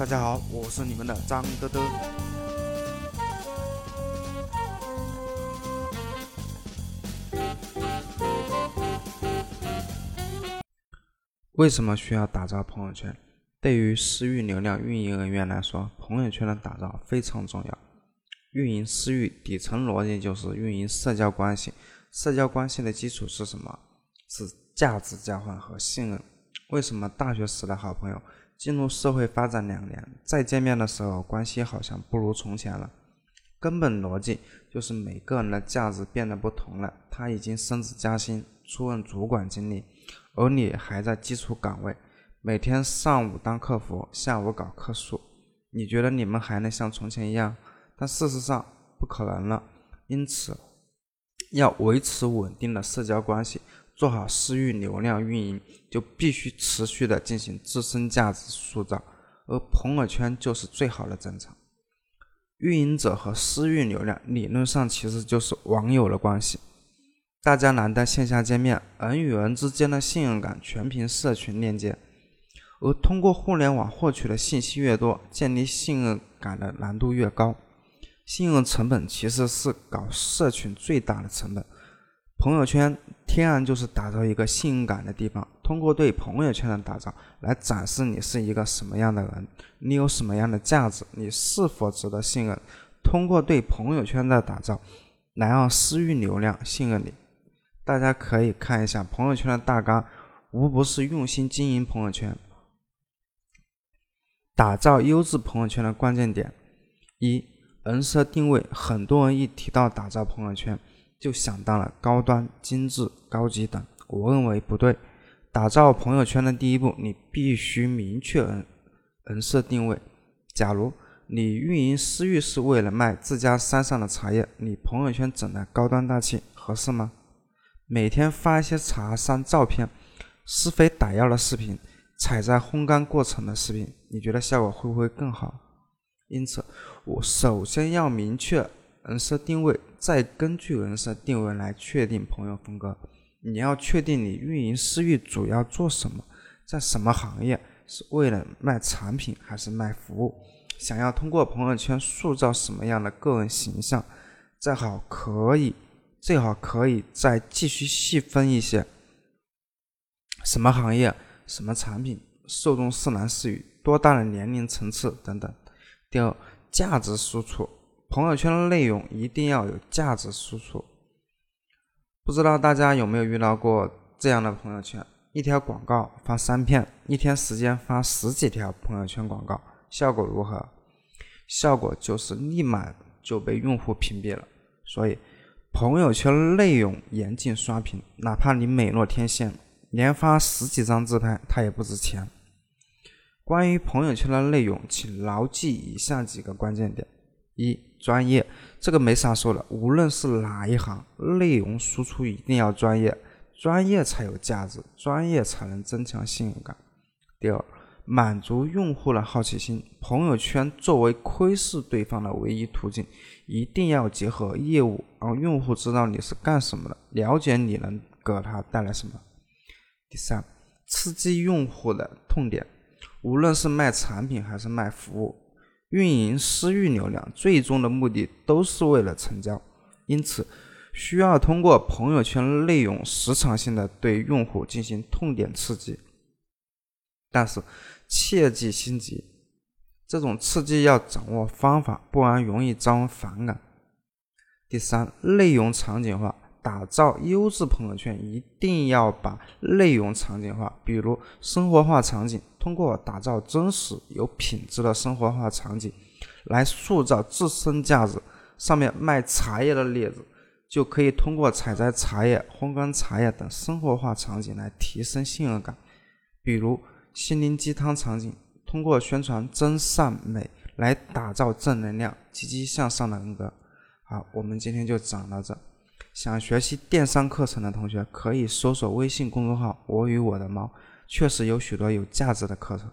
大家好，我是你们的张德德。为什么需要打造朋友圈？对于私域流量运营人员来说，朋友圈的打造非常重要。运营私域底层逻辑就是运营社交关系，社交关系的基础是什么？是价值交换和信任。为什么大学时的好朋友进入社会发展两年，再见面的时候关系好像不如从前了？根本逻辑就是每个人的价值变得不同了。他已经升职加薪，出任主管经理，而你还在基础岗位，每天上午当客服，下午搞客诉。你觉得你们还能像从前一样？但事实上不可能了。因此，要维持稳定的社交关系。做好私域流量运营，就必须持续的进行自身价值塑造，而朋友圈就是最好的战场。运营者和私域流量理论上其实就是网友的关系，大家难得线下见面，人与人之间的信任感全凭社群链接，而通过互联网获取的信息越多，建立信任感的难度越高。信任成本其实是搞社群最大的成本。朋友圈天然就是打造一个信任感的地方，通过对朋友圈的打造来展示你是一个什么样的人，你有什么样的价值，你是否值得信任。通过对朋友圈的打造来让私域流量信任你。大家可以看一下朋友圈的大纲，无不是用心经营朋友圈，打造优质朋友圈的关键点。一、人设定位，很多人一提到打造朋友圈。就想到了高端、精致、高级等，我认为不对。打造朋友圈的第一步，你必须明确人人设定位。假如你运营私域是为了卖自家山上的茶叶，你朋友圈整的高端大气，合适吗？每天发一些茶山照片、施肥打药的视频、采摘烘干过程的视频，你觉得效果会不会更好？因此，我首先要明确。人设定位，再根据人设定位来确定朋友风格。你要确定你运营私域主要做什么，在什么行业，是为了卖产品还是卖服务？想要通过朋友圈塑造什么样的个人形象？最好可以，最好可以再继续细分一些，什么行业、什么产品，受众是男是女，多大的年龄层次等等。第二，价值输出。朋友圈的内容一定要有价值输出。不知道大家有没有遇到过这样的朋友圈：一条广告发三片，一天时间发十几条朋友圈广告，效果如何？效果就是立马就被用户屏蔽了。所以，朋友圈内容严禁刷屏，哪怕你美若天仙，连发十几张自拍，它也不值钱。关于朋友圈的内容，请牢记以下几个关键点：一。专业，这个没啥说的。无论是哪一行，内容输出一定要专业，专业才有价值，专业才能增强信任感。第二，满足用户的好奇心。朋友圈作为窥视对方的唯一途径，一定要结合业务，让用户知道你是干什么的，了解你能给他带来什么。第三，刺激用户的痛点。无论是卖产品还是卖服务。运营私域流量最终的目的都是为了成交，因此需要通过朋友圈内容时长性的对用户进行痛点刺激，但是切忌心急，这种刺激要掌握方法，不然容易招人反感。第三，内容场景化。打造优质朋友圈，一定要把内容场景化，比如生活化场景，通过打造真实有品质的生活化场景，来塑造自身价值。上面卖茶叶的例子，就可以通过采摘茶叶、烘干茶叶等生活化场景来提升信任感。比如心灵鸡汤场景，通过宣传真善美来打造正能量、积极向上的人格。好，我们今天就讲到这。想学习电商课程的同学，可以搜索微信公众号“我与我的猫”，确实有许多有价值的课程。